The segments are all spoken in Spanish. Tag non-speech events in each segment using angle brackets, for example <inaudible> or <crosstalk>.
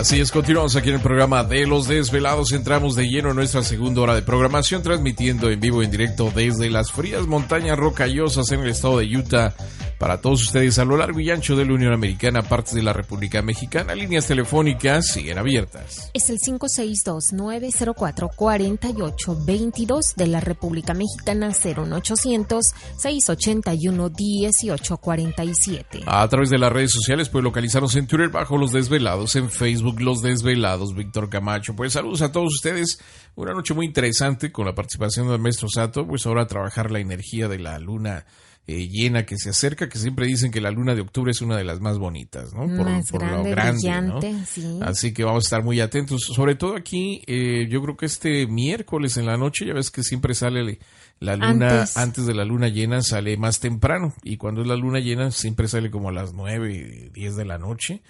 Así es, continuamos aquí en el programa de Los Desvelados. Entramos de lleno en nuestra segunda hora de programación, transmitiendo en vivo en directo desde las frías montañas rocallosas en el estado de Utah para todos ustedes a lo largo y ancho de la Unión Americana, partes de la República Mexicana. Líneas telefónicas siguen abiertas. Es el 562-904-4822 de la República Mexicana, 01800-681-1847. A través de las redes sociales puede localizarnos en Twitter bajo Los Desvelados, en Facebook Los Desvelados, Víctor Camacho. Pues saludos a todos ustedes. Una noche muy interesante con la participación del maestro Sato. Pues ahora trabajar la energía de la luna eh, llena que se acerca, que siempre dicen que la luna de octubre es una de las más bonitas, ¿no? Por, más grande, lo grande, sí. Así que vamos a estar muy atentos. Sobre todo aquí, eh, yo creo que este miércoles en la noche, ya ves que siempre sale la luna, antes. de la luna llena, sale más temprano. Y cuando es la luna llena, siempre sale como a las 9, 10 de la noche.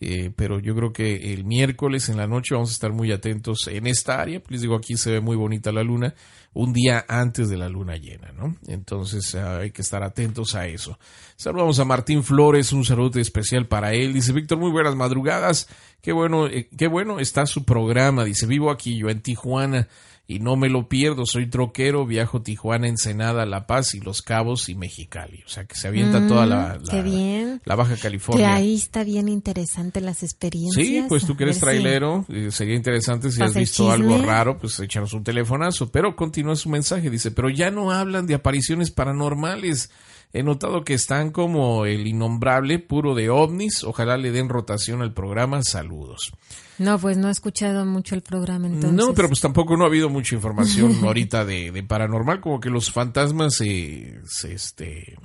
Eh, pero yo creo que el miércoles en la noche vamos a estar muy atentos en esta área. Les digo, aquí se ve muy bonita la luna, un día antes de la luna llena, ¿no? Entonces ah, hay que estar atentos a eso. Saludamos a Martín Flores, un saludo especial para él. Dice Víctor, muy buenas madrugadas. Qué bueno, eh, qué bueno está su programa. Dice, vivo aquí yo en Tijuana y no me lo pierdo. Soy troquero, viajo Tijuana, Ensenada, La Paz y Los Cabos y Mexicali. O sea que se avienta toda la, mm, la, Baja California. Que ahí está bien interesante las experiencias. Sí, pues tú que eres trailero, eh, sería interesante si has visto algo raro, pues échanos un telefonazo. Pero continúa su mensaje, dice, pero ya no hablan de apariciones paranormales. He notado que están como el innombrable, puro de ovnis. Ojalá le den rotación al programa. Saludos. No, pues no he escuchado mucho el programa entonces. No, pero pues tampoco no ha habido mucha información <laughs> ahorita de, paranormal, como que los fantasmas se, se, este...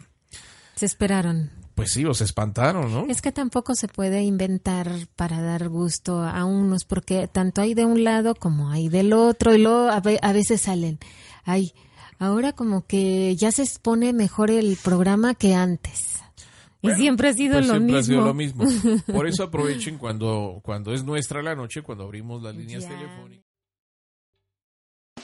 Se esperaron. Pues sí, o se espantaron, ¿no? Es que tampoco se puede inventar para dar gusto a unos, porque tanto hay de un lado como hay del otro, y luego a, a veces salen, ay, ahora como que ya se expone mejor el programa que antes. y siempre ha sido pues lo siempre mismo. Ha sido lo mismo. <laughs> Por eso aprovechen cuando, cuando es nuestra la noche, cuando abrimos las líneas telefónicas.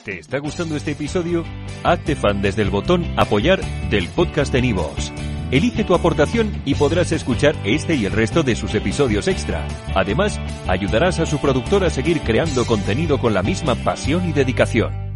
¿Te está gustando este episodio? Hazte fan desde el botón apoyar del podcast de Nivos. Elige tu aportación y podrás escuchar este y el resto de sus episodios extra. Además, ayudarás a su productor a seguir creando contenido con la misma pasión y dedicación.